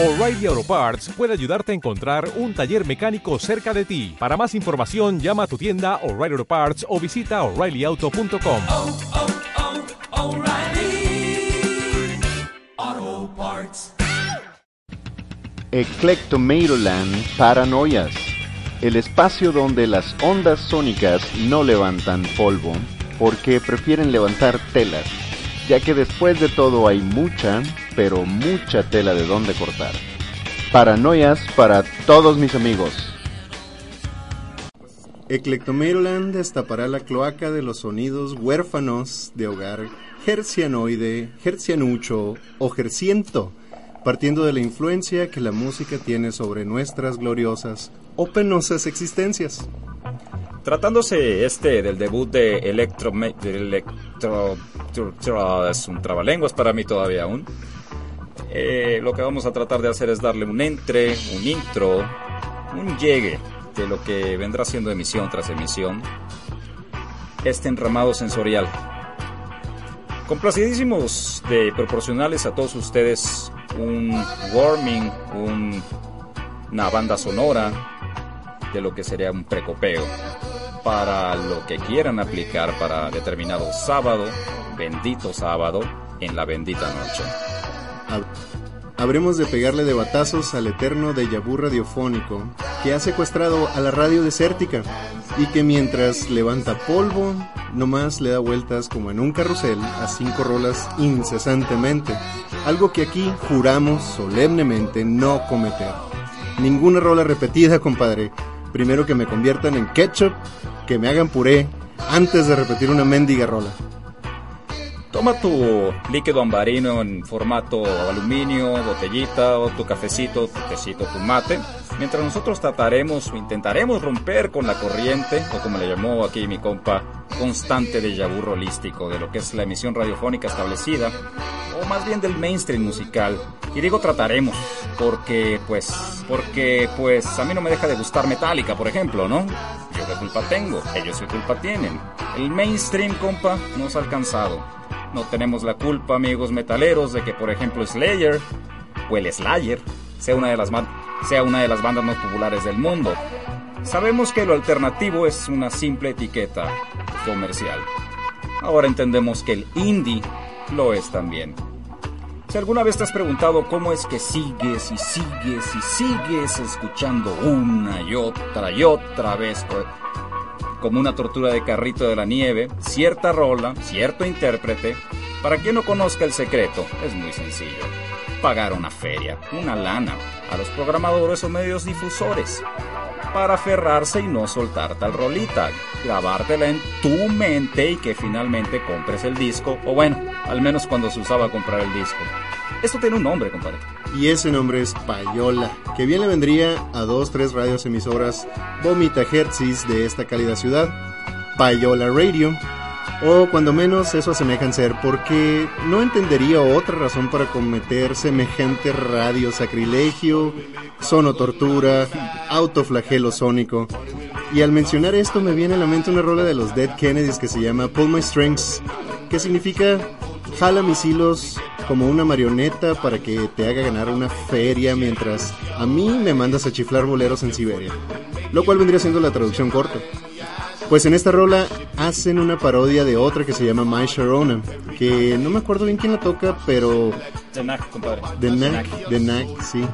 O'Reilly Auto Parts puede ayudarte a encontrar un taller mecánico cerca de ti. Para más información, llama a tu tienda O'Reilly Auto Parts o visita oreillyauto.com. oh, oh, O'Reilly Auto Parts. Eclectomatoland Paranoias, el espacio donde las ondas sónicas no levantan polvo, porque prefieren levantar telas, ya que después de todo hay mucha, pero mucha tela de donde cortar. Paranoias para todos mis amigos. Eclectomatoland destapará la cloaca de los sonidos huérfanos de hogar hercianoide, hercianucho o herciento, partiendo de la influencia que la música tiene sobre nuestras gloriosas o penosas existencias. Tratándose este del debut de Electro... de Electro es un trabalenguas para mí todavía aún. Eh, lo que vamos a tratar de hacer es darle un entre, un intro, un llegue de lo que vendrá siendo emisión tras emisión. Este enramado sensorial. Complacidísimos de proporcionarles a todos ustedes un warming, un- una banda sonora de lo que sería un precopeo para lo que quieran aplicar para determinado sábado, bendito sábado, en la bendita noche. Hab- Habremos de pegarle de batazos al eterno déjà vu radiofónico que ha secuestrado a la radio desértica y que mientras levanta polvo, nomás le da vueltas como en un carrusel a cinco rolas incesantemente, algo que aquí juramos solemnemente no cometer. Ninguna rola repetida, compadre. Primero que me conviertan en ketchup, que me hagan puré, antes de repetir una mendiga rola. Toma tu líquido ambarino en formato aluminio, botellita o tu cafecito, tu tecito, tu mate. Mientras nosotros trataremos o intentaremos romper con la corriente, o como le llamó aquí mi compa, constante de vu holístico de lo que es la emisión radiofónica establecida, o más bien del mainstream musical. Y digo trataremos, porque pues, porque pues a mí no me deja de gustar Metallica, por ejemplo, ¿no? Qué culpa tengo, ellos qué culpa tienen. El mainstream, compa, nos ha alcanzado. No tenemos la culpa, amigos metaleros, de que, por ejemplo, Slayer o el Slayer sea una de las, sea una de las bandas más populares del mundo. Sabemos que lo alternativo es una simple etiqueta comercial. Ahora entendemos que el indie lo es también. Si alguna vez te has preguntado cómo es que sigues y sigues y sigues escuchando una y otra y otra vez co- como una tortura de carrito de la nieve, cierta rola, cierto intérprete, para quien no conozca el secreto, es muy sencillo. Pagar una feria, una lana, a los programadores o medios difusores, para aferrarse y no soltar tal rolita, grabártela en tu mente y que finalmente compres el disco, o bueno, al menos cuando se usaba comprar el disco. Esto tiene un nombre, compadre. Y ese nombre es Payola, que bien le vendría a dos, tres radios emisoras vomita hertzis de esta cálida ciudad, Payola Radio, o cuando menos eso asemejan ser, porque no entendería otra razón para cometer semejante radio sacrilegio, sonotortura, autoflagelo sónico. Y al mencionar esto me viene a la mente una rola de los Dead Kennedys que se llama Pull My Strings, que significa jala mis hilos como una marioneta para que te haga ganar una feria mientras a mí me mandas a chiflar boleros en Siberia. Lo cual vendría siendo la traducción corta. Pues en esta rola hacen una parodia de otra que se llama My Sharona, que no me acuerdo bien quién la toca, pero The Knack, compadre. The Knack, The Knack, sí.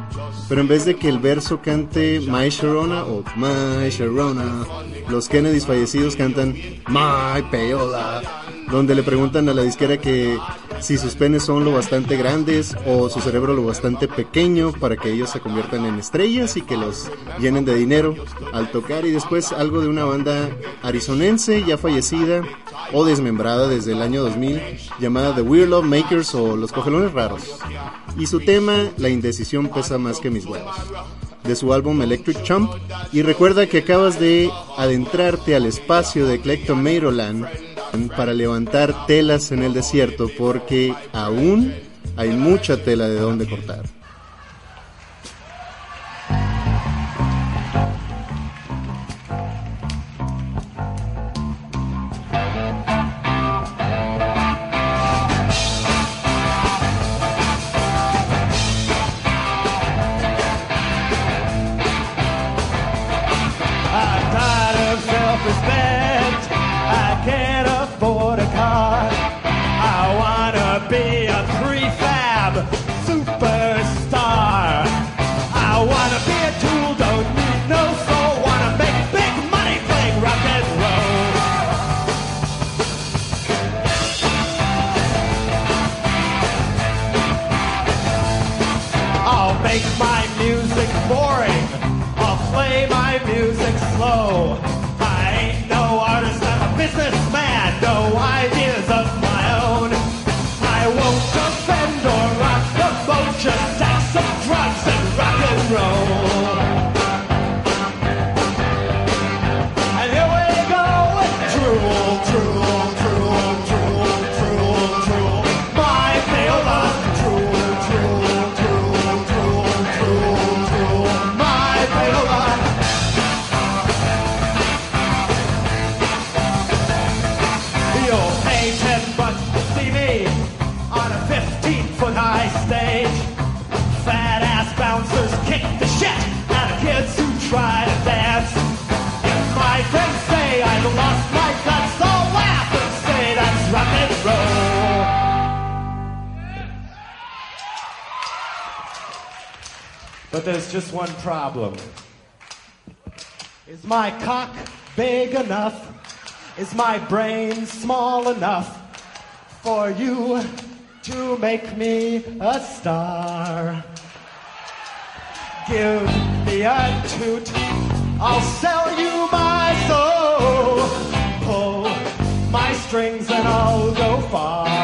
Pero en vez de que el verso cante My Sharona o My Sharona, los Kennedys fallecidos cantan My Payola, donde le preguntan a la disquera que si sus penes son lo bastante grandes o su cerebro lo bastante pequeño para que ellos se conviertan en estrellas y que los llenen de dinero al tocar y después algo de una banda arizonense ya fallecida o desmembrada desde el año 2000 llamada The Weird Love Makers o Los Cogelones Raros. Y su tema, La indecisión pesa más que mis huevos. De su álbum Electric Chump. Y recuerda que acabas de adentrarte al espacio de Kleptomatoland para levantar telas en el desierto porque aún hay mucha tela de donde cortar. problem? Is my cock big enough? Is my brain small enough for you to make me a star? Give me a toot, I'll sell you my soul. Pull my strings and I'll go far.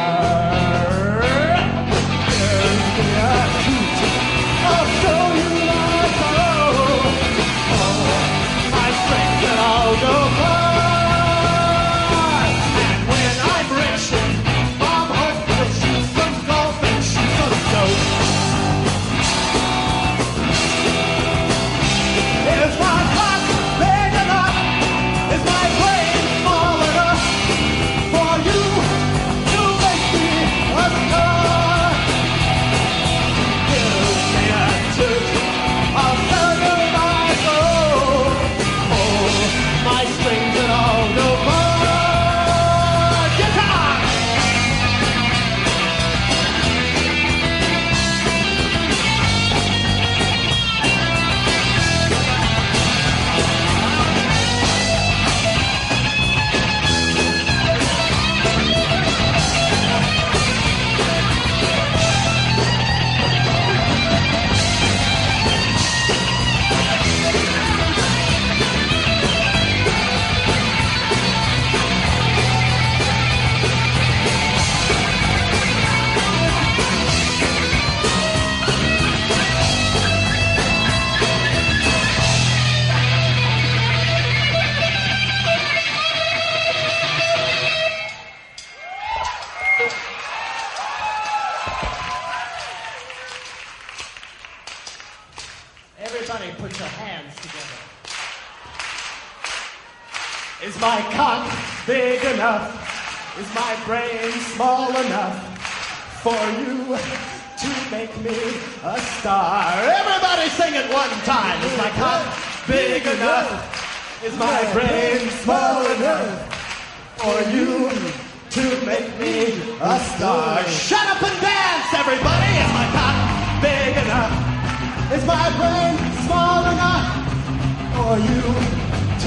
Is my cock big enough? Is my brain small enough for you to make me a star? Everybody sing it one time. Is my cock big enough? Is my brain small enough for you to make me a star? Shut up and dance, everybody. Is my cock big enough? Is my brain small enough for you?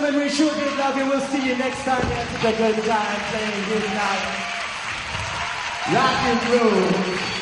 gentlemen, we sure did love you. We'll see you next time. That's a good time saying good night. Rock and roll.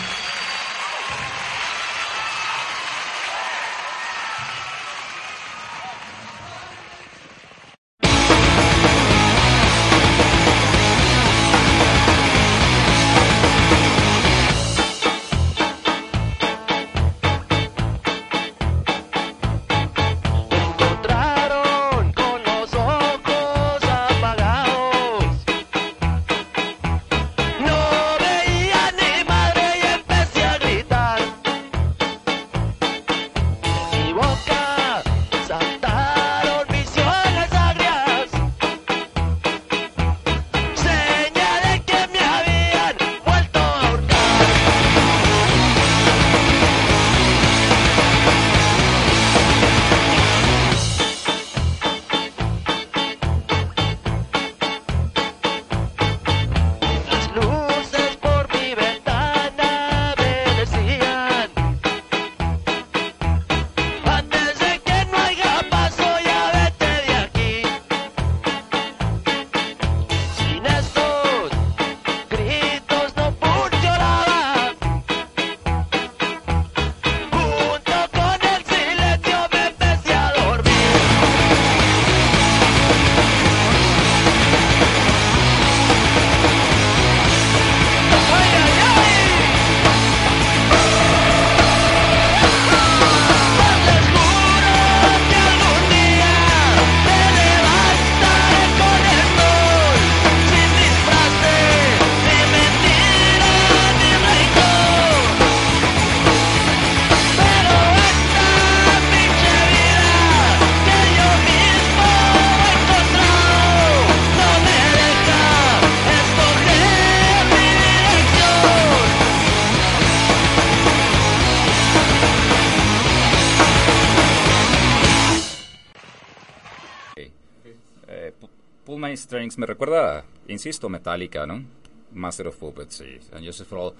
Me recuerda, insisto, Metallica, ¿no? Master of Puppets, sí. And Justice for All.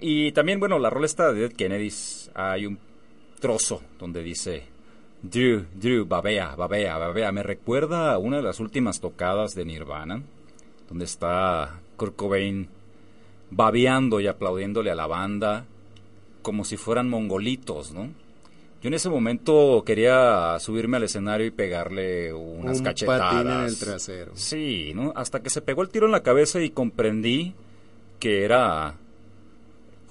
Y también, bueno, la rola esta de Dead Kennedys, hay un trozo donde dice Drew, Drew, babea, babea, babea. Me recuerda a una de las últimas tocadas de Nirvana, donde está Kurt Cobain babeando y aplaudiéndole a la banda como si fueran mongolitos, ¿no? Yo en ese momento quería subirme al escenario y pegarle unas Un cachetadas. patín en el trasero. Sí, ¿no? Hasta que se pegó el tiro en la cabeza y comprendí que era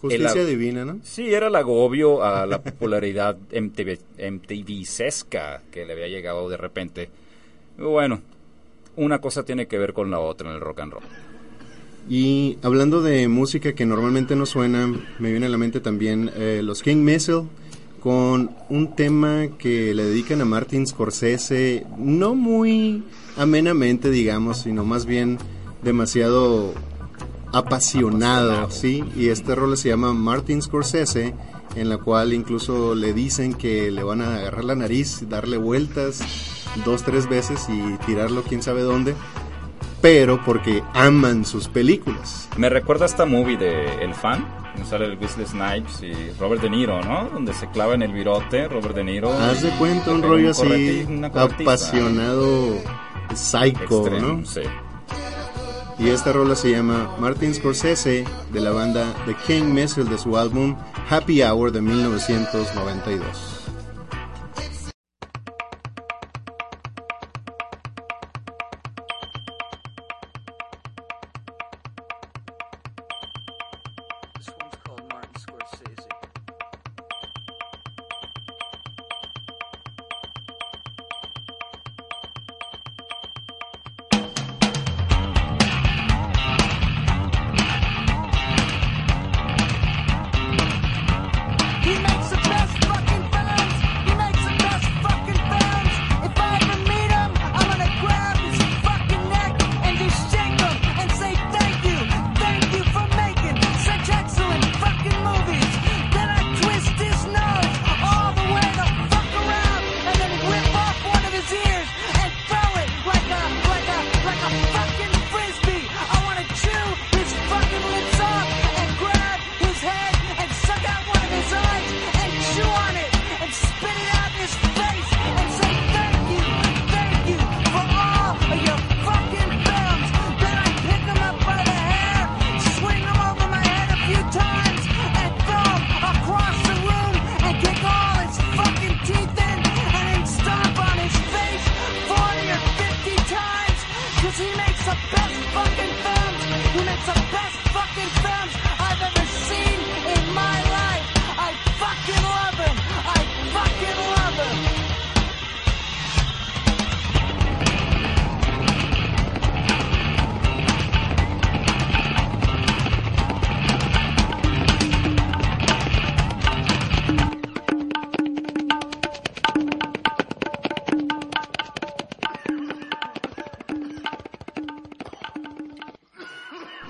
Justicia El- divina, ¿no? Sí, era el agobio a la popularidad MTV, MTV-sesca que le había llegado de repente. Bueno, una cosa tiene que ver con la otra en el rock and roll. Y hablando de música que normalmente no suena, me viene a la mente también eh, los King Missile con un tema que le dedican a Martin Scorsese, no muy amenamente, digamos, sino más bien demasiado apasionado, ¿sí? Y este rol se llama Martin Scorsese, en la cual incluso le dicen que le van a agarrar la nariz, darle vueltas dos, tres veces y tirarlo quién sabe dónde, pero porque aman sus películas. Me recuerda a esta movie de El Fan, sale el Wesley Snipes y Robert De Niro, ¿no? Donde se clava en el virote Robert De Niro. Haz de cuenta un rollo así apasionado psycho, ¿no? Sí. Y esta rola se llama Martin Scorsese de la banda The King Missile de su álbum Happy Hour de 1992.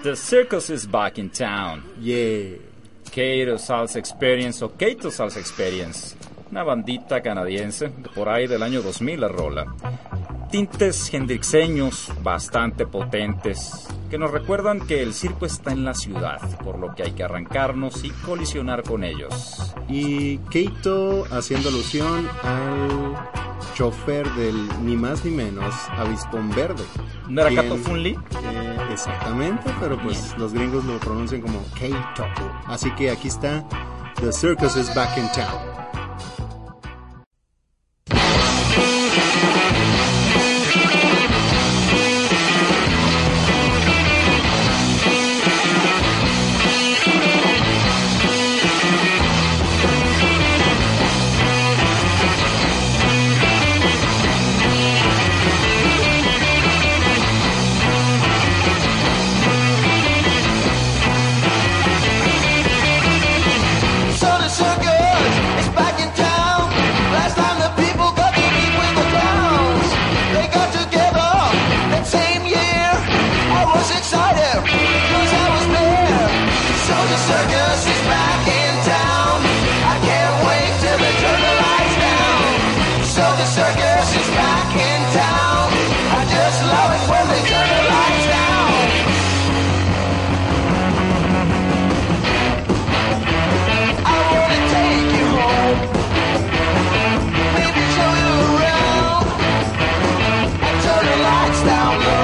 The circus is back in town. Yeah. Kato Salsa Experience o Kato Salsa Experience, una bandita canadiense de por ahí del año 2000 la rola. Tintes hendrixeños bastante potentes que nos recuerdan que el circo está en la ciudad, por lo que hay que arrancarnos y colisionar con ellos. Y Keito haciendo alusión al chofer del ni más ni menos Avispón Verde. ¿No era Kato Funli? Exactamente, pero pues los gringos lo pronuncian como Keito. Así que aquí está The Circus is Back in Town. down.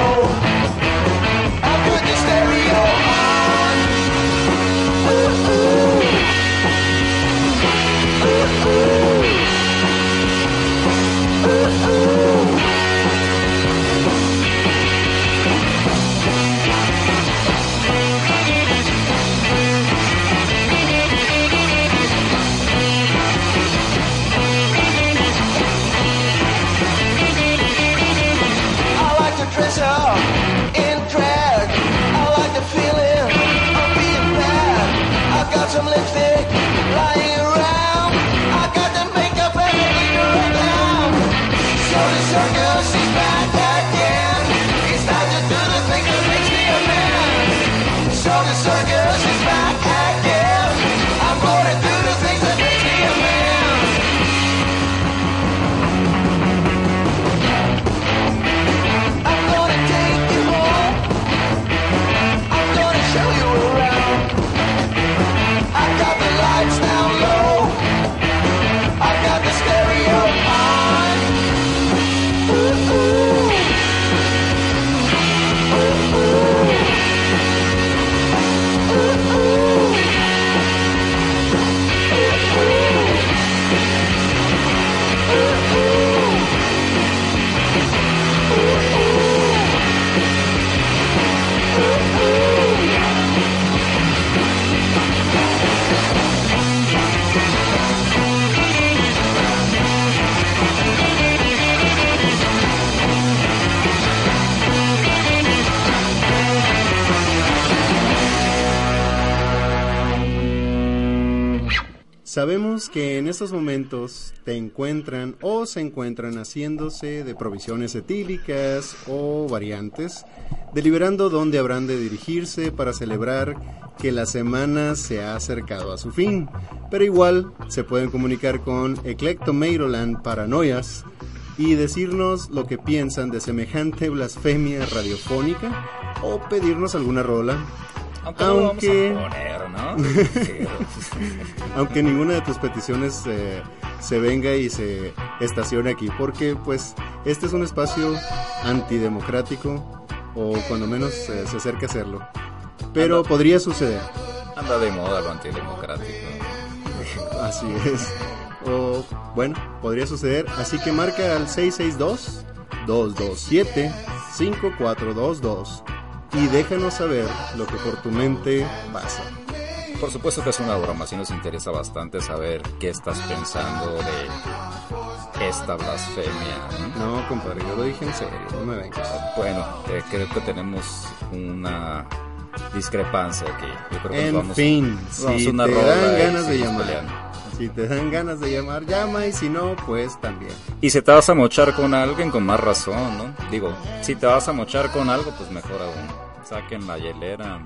Sabemos que en estos momentos te encuentran o se encuentran haciéndose de provisiones etílicas o variantes, deliberando dónde habrán de dirigirse para celebrar que la semana se ha acercado a su fin. Pero igual se pueden comunicar con Eclectomeiroland Paranoias y decirnos lo que piensan de semejante blasfemia radiofónica o pedirnos alguna rola. Aunque, no lo Aunque- vamos a poner, ¿no? Pero- aunque ninguna de tus peticiones eh, se venga y se estacione aquí, porque pues este es un espacio antidemocrático o cuando menos eh, se acerca a serlo. Pero Anda. podría suceder, Anda de moda lo antidemocrático. así es. O bueno, podría suceder, así que marca al 662 227 5422 y déjanos saber lo que por tu mente pasa. Por supuesto que es una broma, sí nos interesa bastante saber qué estás pensando de esta blasfemia. ¿no? No, compadre, yo lo dije en serio, no me vengas. Bueno, eh, creo que tenemos una discrepancia aquí. Yo creo que En vamos, fin, vamos si una te rola dan ganas de llamar, peleando. si te dan ganas de llamar, llama y si no, pues también. Y si te vas a mochar con alguien, con más razón, ¿no? Digo, si te vas a mochar con algo, pues mejor aún. Saquen la hielera.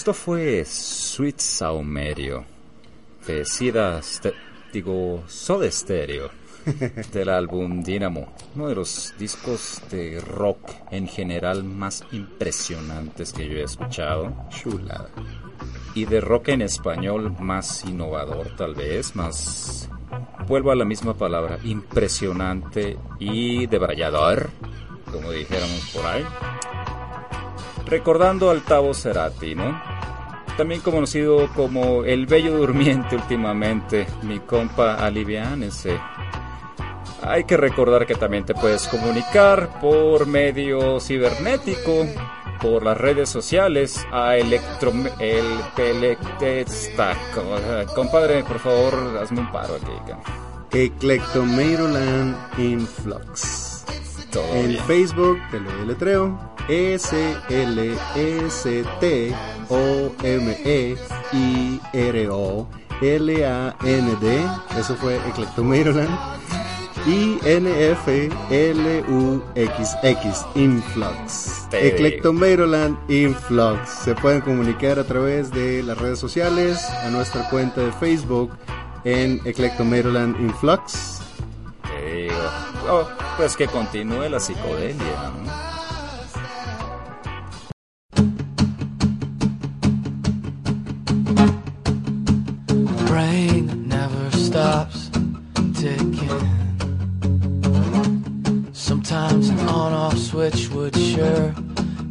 Esto fue Sweet Saumerio de Sida, digo, Soda Stereo del álbum Dynamo, uno de los discos de rock en general más impresionantes que yo he escuchado Chulada. y de rock en español más innovador tal vez, más vuelvo a la misma palabra, impresionante y debrayador, como dijéramos por ahí. Recordando al Tavo Cerati, ¿no? También conocido como el Bello Durmiente últimamente, mi compa Aliviánese. Hay que recordar que también te puedes comunicar por medio cibernético, por las redes sociales, a electro... el Telectesta. Compadre, por favor, hazme un paro aquí. Eclectomeroland Influx. Todo En bien. Facebook te lo deletreo. E S-L-S-T-O-M-E-I-R-O-L-A-N-D. Eso fue Eclectomeroland. Y N-F-L-U-X-X. Influx. Te digo. Eclectomeroland Influx. Se pueden comunicar a través de las redes sociales, a nuestra cuenta de Facebook en Eclectomeroland Influx. Oh, pues que continúe la psicodelia, ¿no? brain never stops ticking. Sometimes an on off switch would sure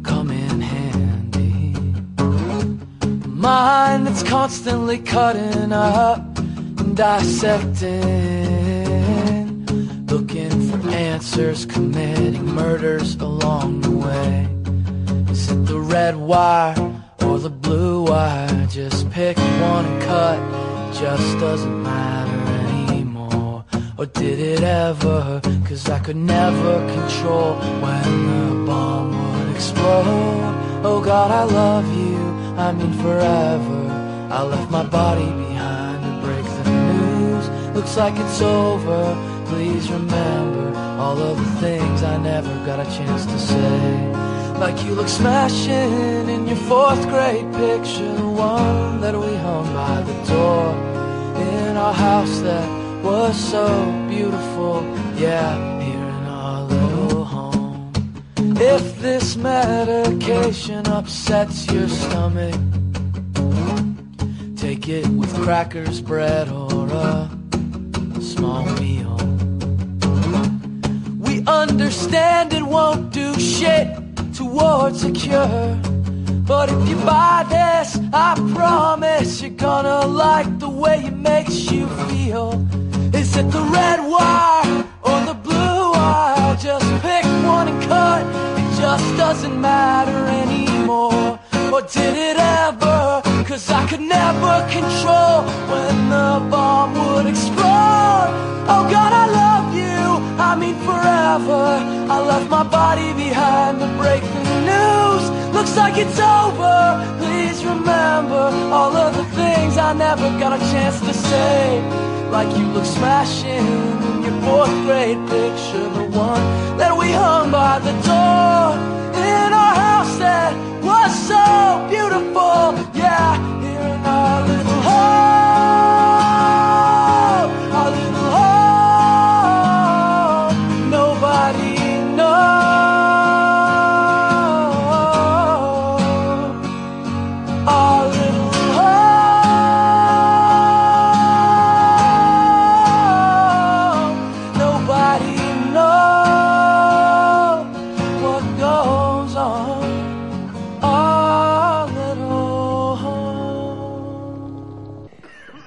come in handy. Mind that's constantly cutting up and dissecting. Answers, committing murders along the way. Is it the red wire or the blue wire? Just pick one and cut. It just doesn't matter anymore. Or did it ever? Cause I could never control when the bomb would explode. Oh God, I love you. I mean forever. I left my body behind to break the news. Looks like it's over. Please remember all of the things I never got a chance to say. Like you look smashing in your fourth grade picture, the one that we hung by the door in our house that was so beautiful. Yeah, here in our little home. If this medication upsets your stomach, take it with crackers, bread, or a small meal. Understand it won't do shit towards a cure. But if you buy this, I promise you're gonna like the way it makes you feel. Is it the red wire or the blue wire? Just pick one and cut. It just doesn't matter anymore. Or did it ever? Cause I could never control when the bomb would explode. Oh God, I love. I mean forever. I left my body behind to break the news. Looks like it's over. Please remember all of the things I never got a chance to say. Like you look smashing in your fourth grade picture, the one that we hung by the door in our house that was so beautiful. Yeah, here in our little home,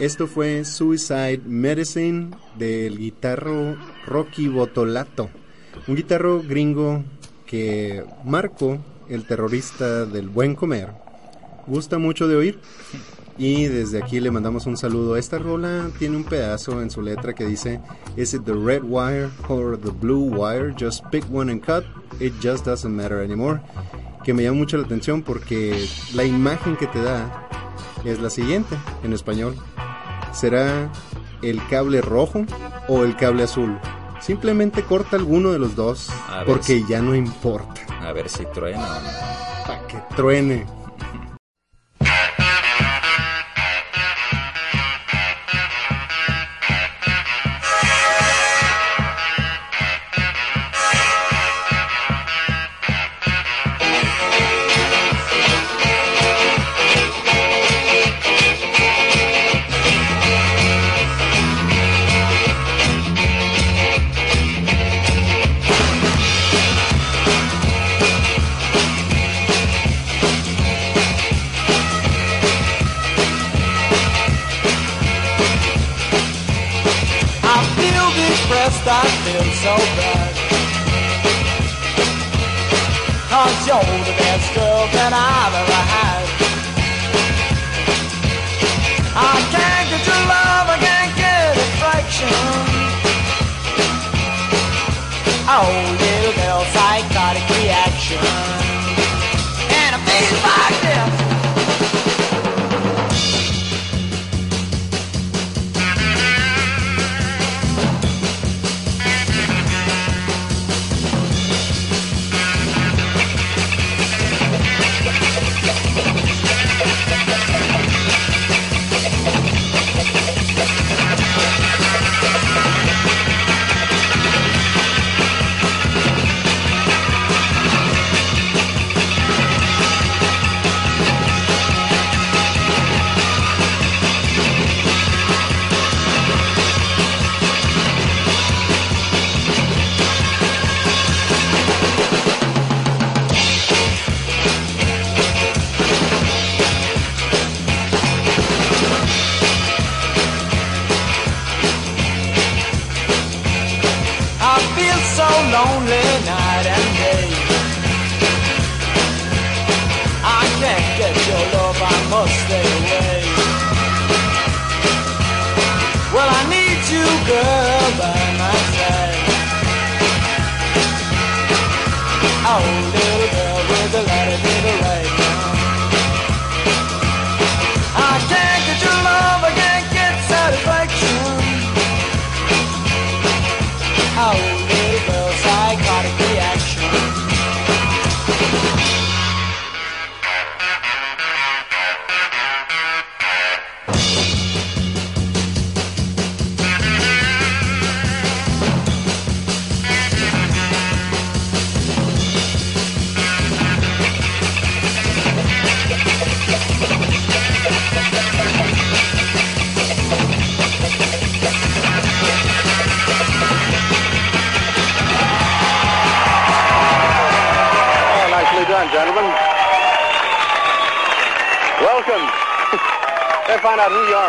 Esto fue Suicide Medicine del guitarro Rocky Botolato. Un guitarro gringo que Marco, el terrorista del buen comer, gusta mucho de oír. Y desde aquí le mandamos un saludo. Esta rola tiene un pedazo en su letra que dice: Is it the red wire or the blue wire? Just pick one and cut. It just doesn't matter anymore. Que me llama mucho la atención porque la imagen que te da es la siguiente en español. ¿Será el cable rojo o el cable azul? Simplemente corta alguno de los dos porque si- ya no importa. A ver si truena o no. Para que truene.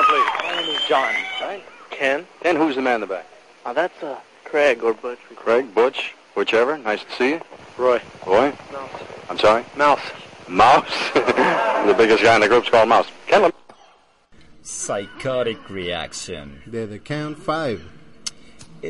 Out who you are, please? My name is John. Right? Ken? And who's the man in the back? Oh, that's uh, Craig or Butch. Craig, Butch, whichever. Nice to see you. Roy. Roy? Mouse. I'm sorry? Mouse. Mouse. the biggest guy in the group's called Mouse. Ken, Psychotic Reaction. They're The Count 5.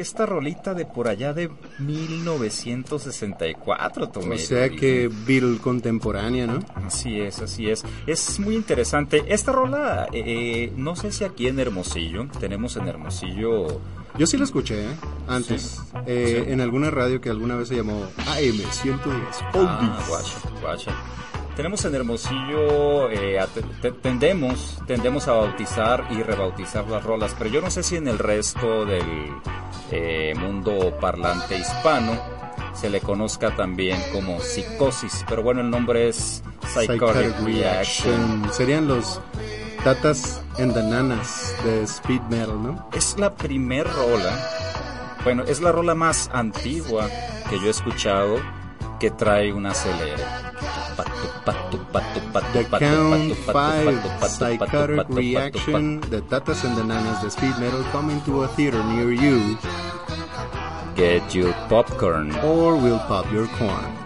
Esta rolita de por allá de 1964, Tomé. O sea que Beatle contemporánea, ¿no? Así es, así es. Es muy interesante. Esta rola, eh, no sé si aquí en Hermosillo, tenemos en Hermosillo... Yo sí la escuché, ¿eh? Antes. Eh, Sí. En alguna radio que alguna vez se llamó AM 110. Ah, guacha, guacha. Tenemos en Hermosillo, eh, tendemos, tendemos a bautizar y rebautizar las rolas, pero yo no sé si en el resto del eh, mundo parlante hispano se le conozca también como psicosis, pero bueno, el nombre es Psychotic, Psychotic Reaction. Reaction. Serían los tatas and the nanas de speed metal, ¿no? Es la primer rola, bueno, es la rola más antigua que yo he escuchado que trae un acelere. The Count patu, patu, 5 patu, patu, patu, Psychotic Reaction. The tatas and the nanas de speed metal coming to a theater near you. Get your popcorn. Or we'll pop your corn.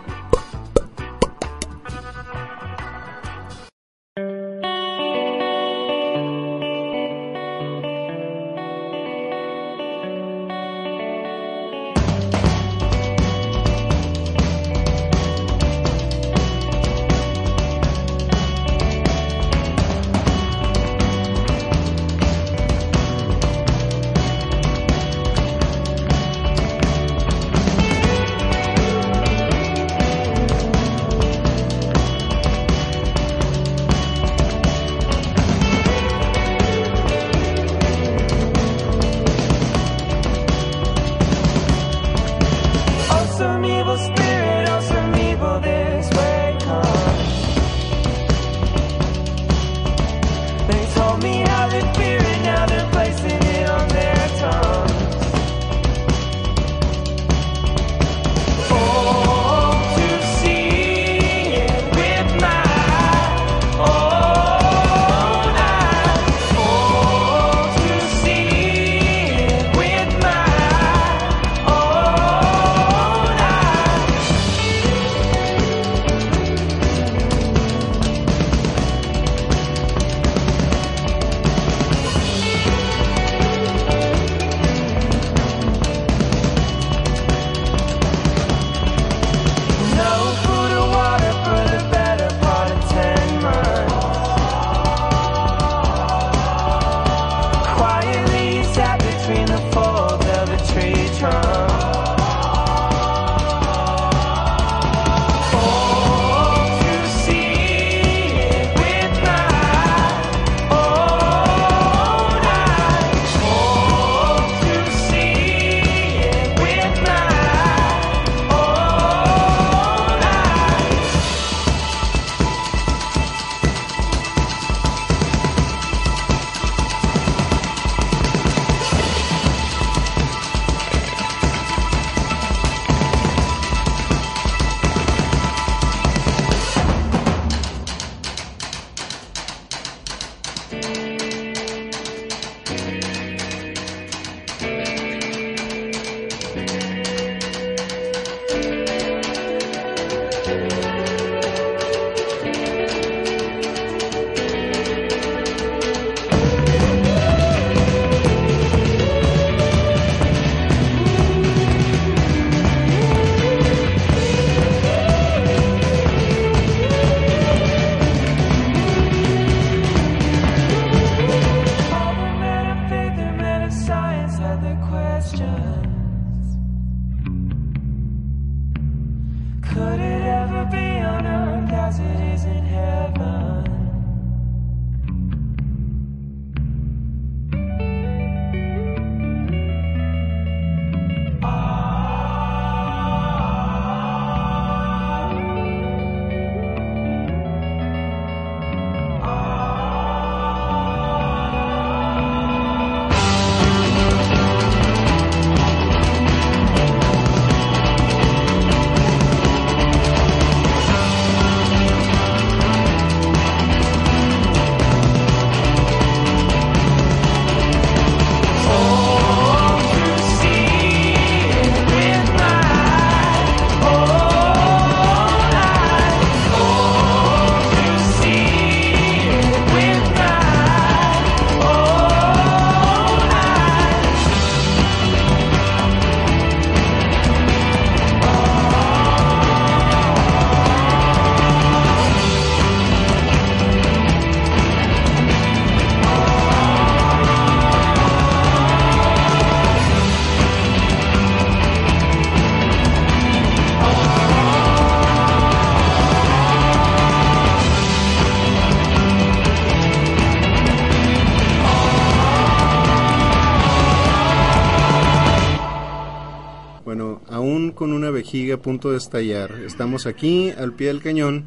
A punto de estallar, estamos aquí al pie del cañón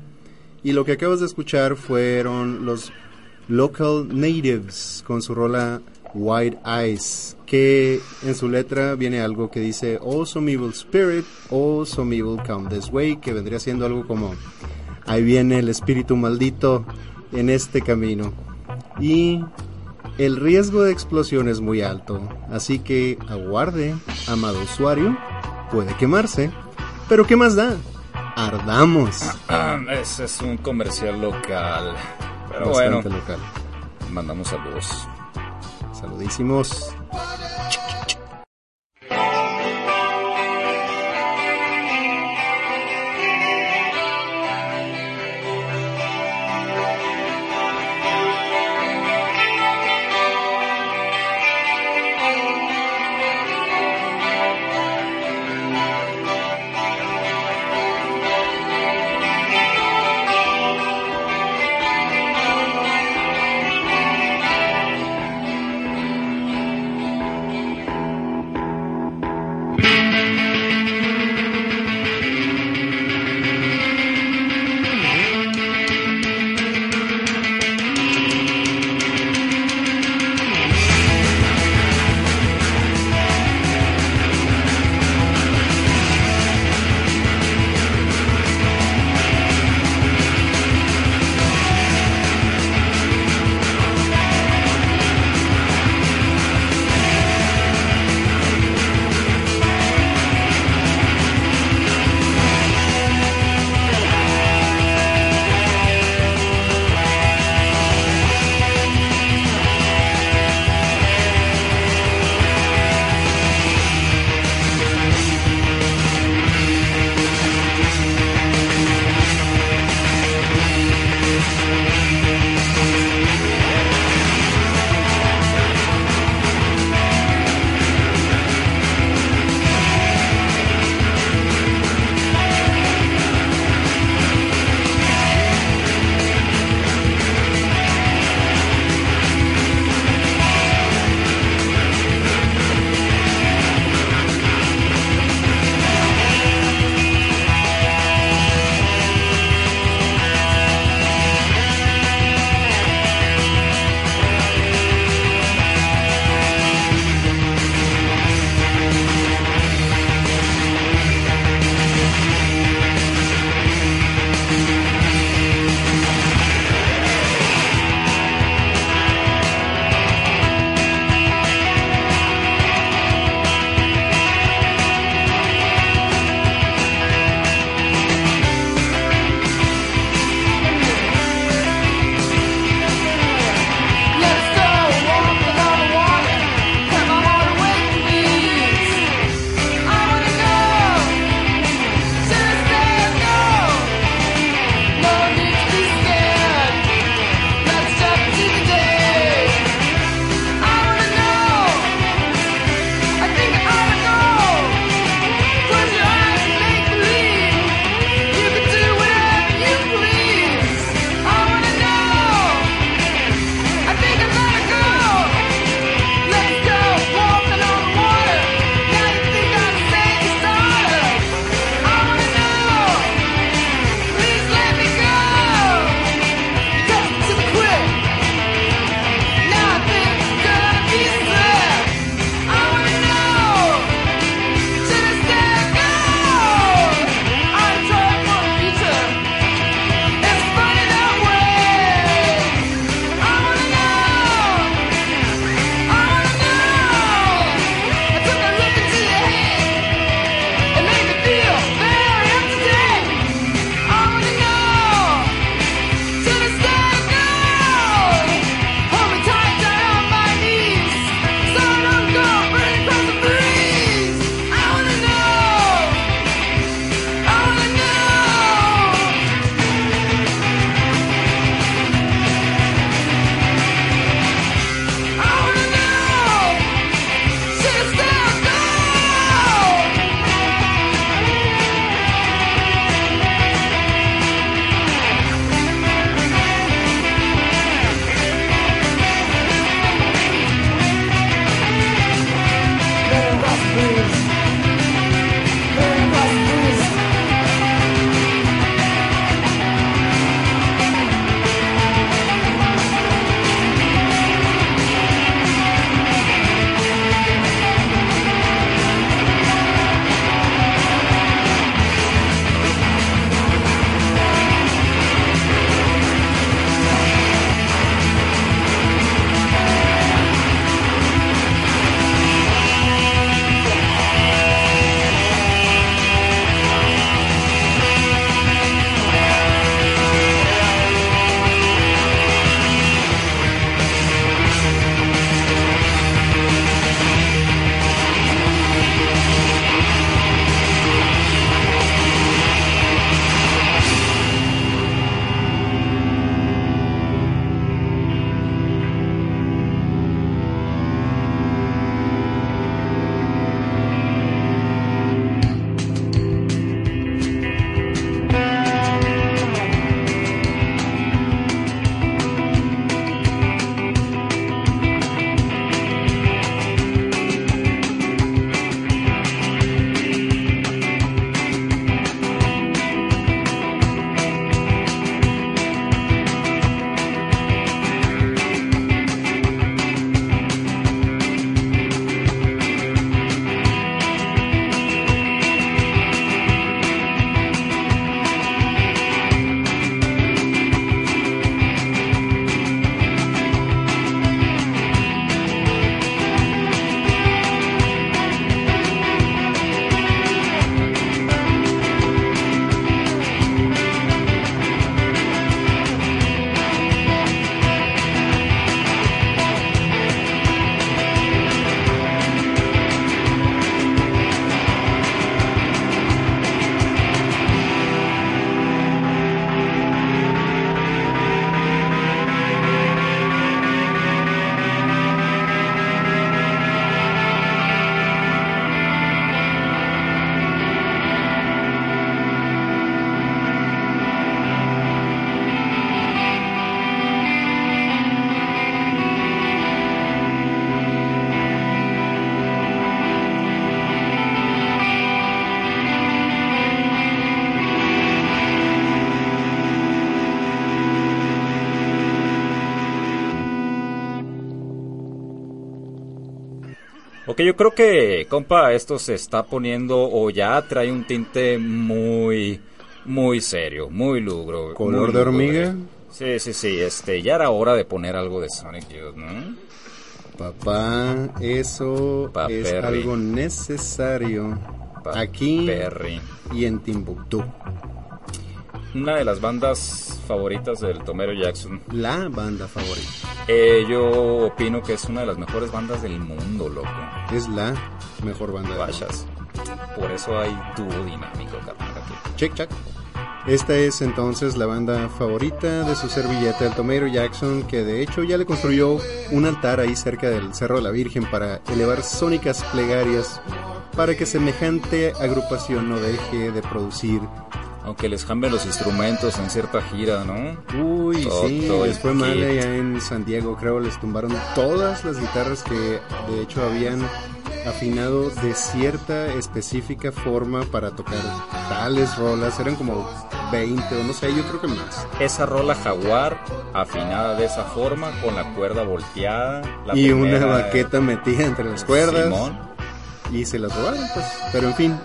y lo que acabas de escuchar fueron los Local Natives con su rola White Eyes, que en su letra viene algo que dice Oh some evil spirit, oh some evil come this way, que vendría siendo algo como ahí viene el espíritu maldito en este camino. Y el riesgo de explosión es muy alto, así que aguarde, amado usuario, puede quemarse, pero ¿qué más da? Ardamos. Ah, ese es un comercial local. Pero Bastante bueno, local. mandamos saludos. Saludísimos. Ok, yo creo que, compa, esto se está poniendo o ya trae un tinte muy, muy serio, muy lugro. ¿Color muy de hormiga? Sí, sí, sí, este, ya era hora de poner algo de Sonic Youth, ¿no? Papá, eso Pa' es Perry. algo necesario Pa' aquí Perry. y en Timbuktu. Una de las bandas favoritas del Tomero Jackson. La banda favorita. Eh, yo opino que es una de las mejores bandas del mundo, loco. Es la mejor banda. Vayas. Por eso hay dúo dinámico, carnal. Check, check. Esta es entonces la banda favorita de su servilleta, el Tomato Jackson, que de hecho ya le construyó un altar ahí cerca del Cerro de la Virgen para elevar sónicas plegarias para que semejante agrupación no deje de producir. Aunque les cambien los instrumentos en cierta gira, ¿no? Uy, Todo sí, les fue mal allá en San Diego, creo, les tumbaron todas las guitarras que de hecho habían afinado de cierta específica forma para tocar tales rolas, eran como 20 o no sé, yo creo que más. Esa rola jaguar, afinada de esa forma, con la cuerda volteada. la y primera- una baqueta metida entre las cuerdas Simón. y se las robaron pues pero en fin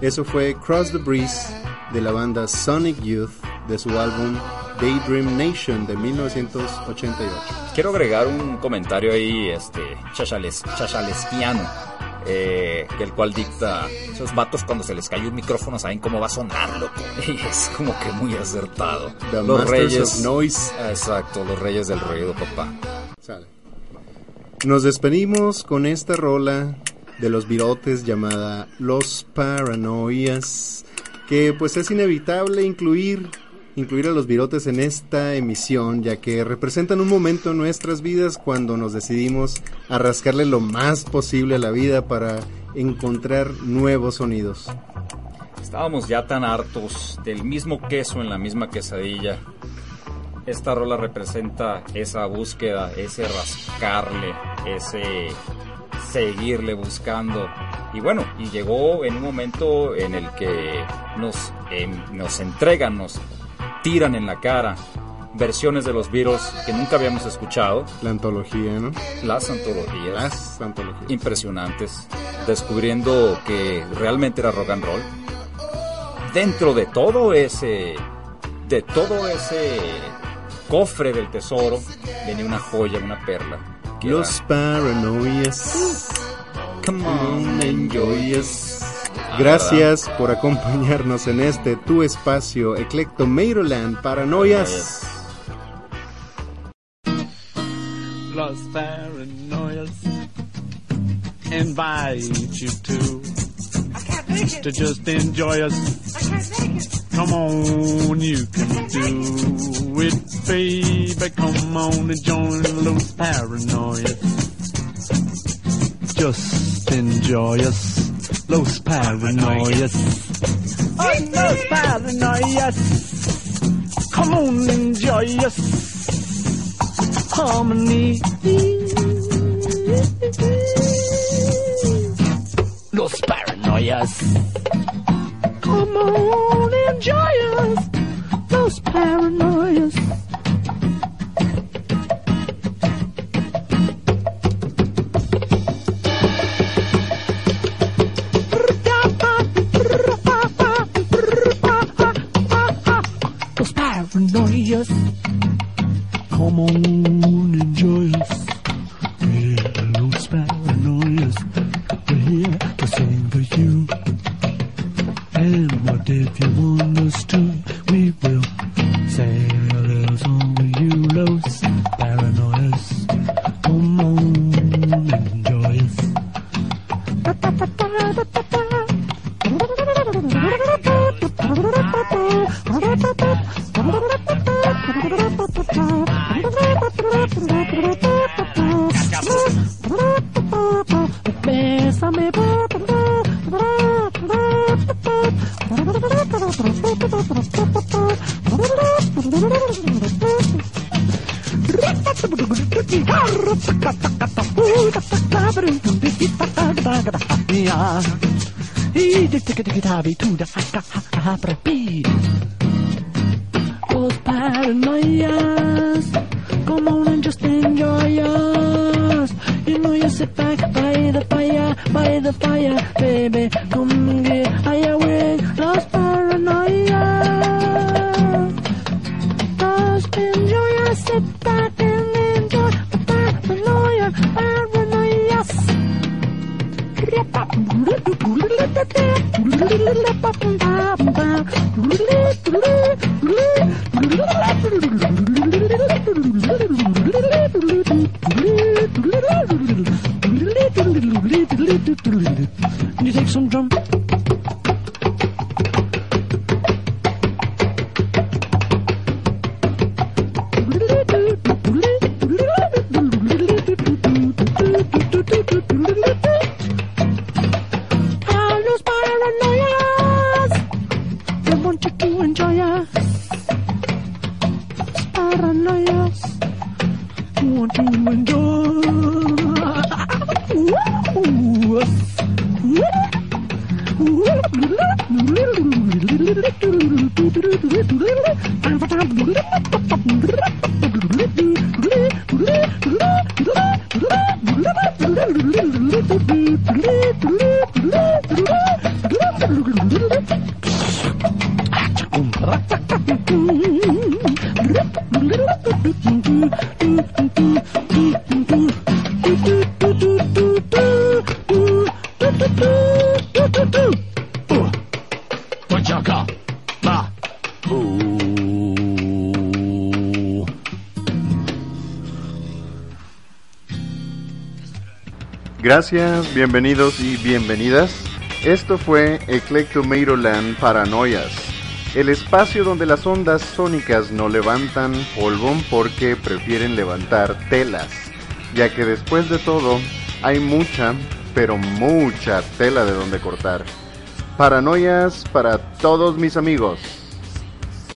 eso fue Cross the Breeze de la banda Sonic Youth de su álbum Daydream Nation de 1988 Quiero agregar un comentario ahí, este, chachales, chachalestiano, eh, el cual dicta, esos vatos cuando se les cae un micrófono saben cómo va a sonar, loco. Y es como que muy acertado. The los Masters reyes, of Noise exacto, los reyes del ruido, papá. Sale. nos despedimos con esta rola de los virotes llamada Los Paranoias que pues es inevitable incluir incluir a los virotes en esta emisión, ya que representan un momento en nuestras vidas cuando nos decidimos a rascarle lo más posible a la vida para encontrar nuevos sonidos. Estábamos ya tan hartos del mismo queso en la misma quesadilla. Esta rola representa esa búsqueda, ese rascarle, ese seguirle buscando. Y bueno, y llegó en un momento en el que nos, em, nos entregan, nos tiran en la cara versiones de los Beatles que nunca habíamos escuchado, La antología, ¿no? las antologías Las antologías. impresionantes, descubriendo que realmente era rock and roll. Dentro de todo ese, de todo ese cofre del tesoro, venía una joya, una perla. que era Los Paranoias. Come on, enjoy us. Gracias por acompañarnos en este tu espacio Eclecto Maryland Paranoias. Los paranoias invite you to to just enjoy us. Come on, you can do it, baby. Come on and join Los paranoias. Just enjoy us, Los paranoias. Oh, Los paranoias. Come on, enjoy us harmony. Los paranoias. Come on, enjoy us. Los paranoias. Paranoias. You take Gracias, bienvenidos y bienvenidas. Esto fue Eclectomatoland Paranoias, el espacio donde las ondas sónicas no levantan polvo porque prefieren levantar telas, ya que después de todo hay mucha, pero mucha tela de donde cortar. Paranoias para todos mis amigos.